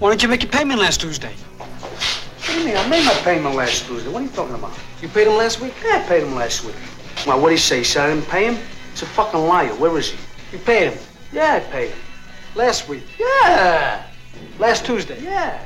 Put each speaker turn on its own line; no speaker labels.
Why didn't you make your payment last Tuesday?
What do you mean? I made my payment last Tuesday. What are you talking about?
You paid him last week?
Yeah, I paid him last week. Well, what did he say? He said I didn't pay him? It's a fucking liar. Where is he?
You paid him
Yeah, I paid him.
last week.
Yeah.
Last Tuesday.
Yeah.